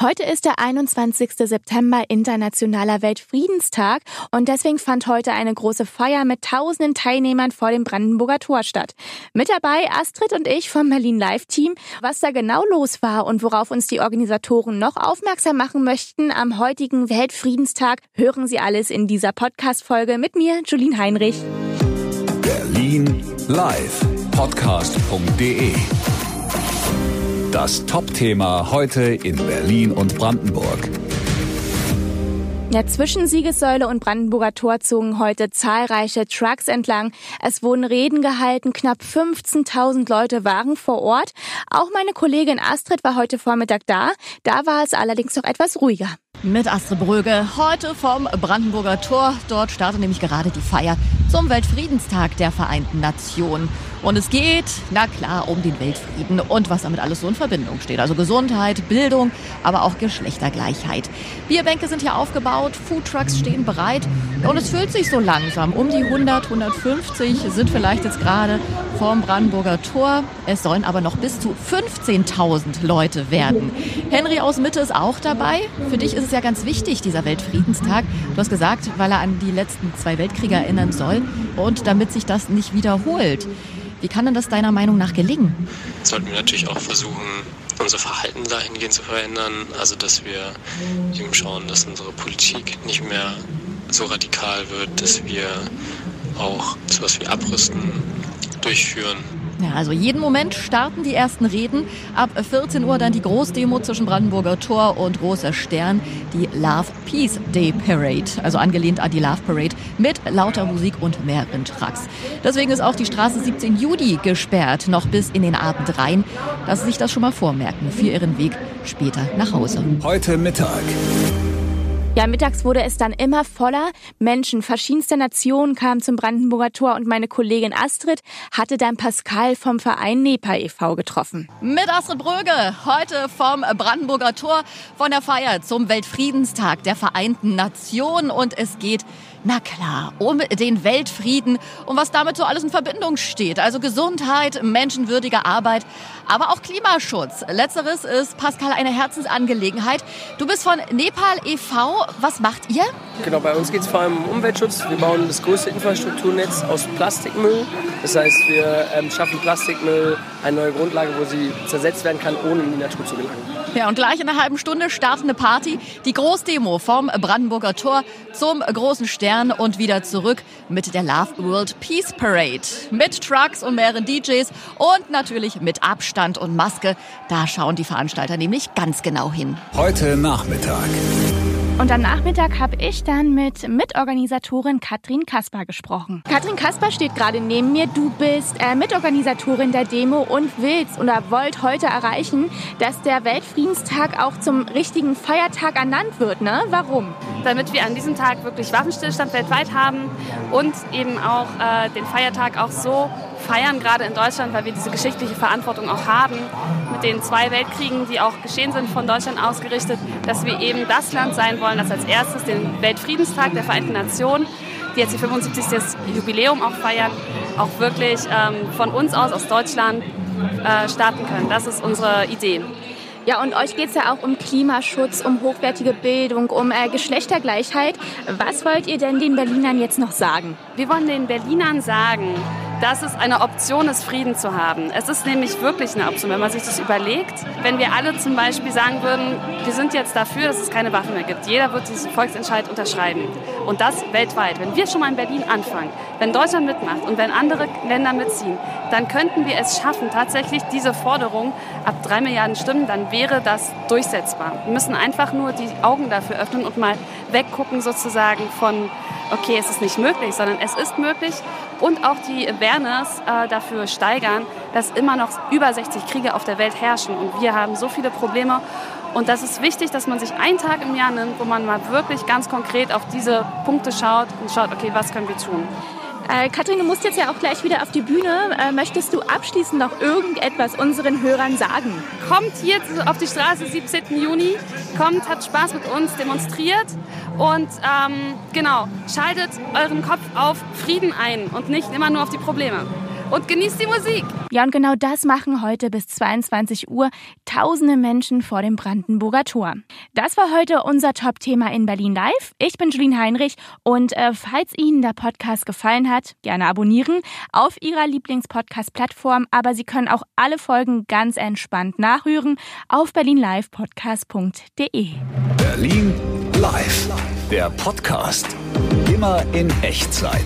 Heute ist der 21. September, Internationaler Weltfriedenstag und deswegen fand heute eine große Feier mit tausenden Teilnehmern vor dem Brandenburger Tor statt. Mit dabei Astrid und ich vom Berlin Live Team. Was da genau los war und worauf uns die Organisatoren noch aufmerksam machen möchten am heutigen Weltfriedenstag, hören Sie alles in dieser Podcast-Folge mit mir, Julien Heinrich. Berlin Live Podcast.de das Top-Thema heute in Berlin und Brandenburg. Ja, zwischen Siegessäule und Brandenburger Tor zogen heute zahlreiche Trucks entlang. Es wurden Reden gehalten, knapp 15.000 Leute waren vor Ort. Auch meine Kollegin Astrid war heute Vormittag da. Da war es allerdings noch etwas ruhiger. Mit Astrid Bröge heute vom Brandenburger Tor. Dort startet nämlich gerade die Feier zum Weltfriedenstag der Vereinten Nationen. Und es geht, na klar, um den Weltfrieden und was damit alles so in Verbindung steht. Also Gesundheit, Bildung, aber auch Geschlechtergleichheit. Bierbänke sind hier aufgebaut, Foodtrucks stehen bereit und es füllt sich so langsam. Um die 100, 150 sind vielleicht jetzt gerade vorm Brandenburger Tor. Es sollen aber noch bis zu 15.000 Leute werden. Henry aus Mitte ist auch dabei. Für dich ist es ja ganz wichtig, dieser Weltfriedenstag. Du hast gesagt, weil er an die letzten zwei Weltkriege erinnern soll und damit sich das nicht wiederholt. Wie kann denn das deiner Meinung nach gelingen? Sollten wir natürlich auch versuchen, unser Verhalten dahingehend zu verändern. Also, dass wir eben schauen, dass unsere Politik nicht mehr so radikal wird, dass wir auch sowas wie Abrüsten durchführen ja, also jeden Moment starten die ersten Reden. Ab 14 Uhr dann die Großdemo zwischen Brandenburger Tor und Großer Stern, die Love Peace Day Parade, also angelehnt an die Love Parade mit lauter Musik und mehreren Trucks. Deswegen ist auch die Straße 17 Juli gesperrt, noch bis in den Abend rein, dass Sie sich das schon mal vormerken für Ihren Weg später nach Hause. Heute Mittag. Ja, mittags wurde es dann immer voller. Menschen verschiedenster Nationen kamen zum Brandenburger Tor und meine Kollegin Astrid hatte dann Pascal vom Verein NEPA e.V. getroffen. Mit Astrid Bröge, heute vom Brandenburger Tor von der Feier zum Weltfriedenstag der Vereinten Nationen und es geht na klar, um den Weltfrieden und was damit so alles in Verbindung steht. Also Gesundheit, menschenwürdige Arbeit, aber auch Klimaschutz. Letzteres ist, Pascal, eine Herzensangelegenheit. Du bist von Nepal e.V. Was macht ihr? Genau, bei uns geht es vor allem um Umweltschutz. Wir bauen das größte Infrastrukturnetz aus Plastikmüll. Das heißt, wir ähm, schaffen Plastikmüll eine neue Grundlage, wo sie zersetzt werden kann, ohne in die Natur zu gelangen. Ja, und gleich in einer halben Stunde startet eine Party. Die Großdemo vom Brandenburger Tor zum großen Stern und wieder zurück mit der Love World Peace Parade. Mit Trucks und mehreren DJs und natürlich mit Abstand und Maske. Da schauen die Veranstalter nämlich ganz genau hin. Heute Nachmittag. Und am Nachmittag habe ich dann mit Mitorganisatorin Katrin Kasper gesprochen. Katrin Kasper steht gerade neben mir. Du bist äh, Mitorganisatorin der Demo und willst oder wollt heute erreichen, dass der Weltfriedenstag auch zum richtigen Feiertag ernannt wird. Ne? Warum? Damit wir an diesem Tag wirklich Waffenstillstand weltweit haben und eben auch äh, den Feiertag auch so feiern, gerade in Deutschland, weil wir diese geschichtliche Verantwortung auch haben, mit den zwei Weltkriegen, die auch geschehen sind, von Deutschland ausgerichtet, dass wir eben das Land sein wollen, das als erstes den Weltfriedenstag der Vereinten Nationen, die jetzt ihr 75. Jubiläum auch feiern, auch wirklich ähm, von uns aus, aus Deutschland, äh, starten können. Das ist unsere Idee. Ja, und euch geht es ja auch um Klimaschutz, um hochwertige Bildung, um äh, Geschlechtergleichheit. Was wollt ihr denn den Berlinern jetzt noch sagen? Wir wollen den Berlinern sagen, dass es eine Option ist, Frieden zu haben. Es ist nämlich wirklich eine Option, wenn man sich das überlegt. Wenn wir alle zum Beispiel sagen würden, wir sind jetzt dafür, dass es keine Waffen mehr gibt. Jeder wird diesen Volksentscheid unterschreiben. Und das weltweit. Wenn wir schon mal in Berlin anfangen, wenn Deutschland mitmacht und wenn andere Länder mitziehen, dann könnten wir es schaffen, tatsächlich diese Forderung ab drei Milliarden Stimmen, dann wäre das durchsetzbar. Wir müssen einfach nur die Augen dafür öffnen und mal weggucken sozusagen von okay, es ist nicht möglich, sondern es ist möglich und auch die Awareness äh, dafür steigern, dass immer noch über 60 Kriege auf der Welt herrschen und wir haben so viele Probleme und das ist wichtig, dass man sich einen Tag im Jahr nimmt, wo man mal wirklich ganz konkret auf diese Punkte schaut und schaut, okay, was können wir tun. Äh, Katrin, du musst jetzt ja auch gleich wieder auf die Bühne. Äh, möchtest du abschließend noch irgendetwas unseren Hörern sagen? Kommt hier auf die Straße 17. Juni, kommt, hat Spaß mit uns, demonstriert und ähm, genau, schaltet euren Kopf auf Frieden ein und nicht immer nur auf die Probleme. Und genießt die Musik. Ja, und genau das machen heute bis 22 Uhr tausende Menschen vor dem Brandenburger Tor. Das war heute unser Top-Thema in Berlin Live. Ich bin Julien Heinrich und äh, falls Ihnen der Podcast gefallen hat, gerne abonnieren auf Ihrer Lieblingspodcast-Plattform. Aber Sie können auch alle Folgen ganz entspannt nachhören auf berlinlivepodcast.de. Berlin Live, der Podcast. Immer in Echtzeit.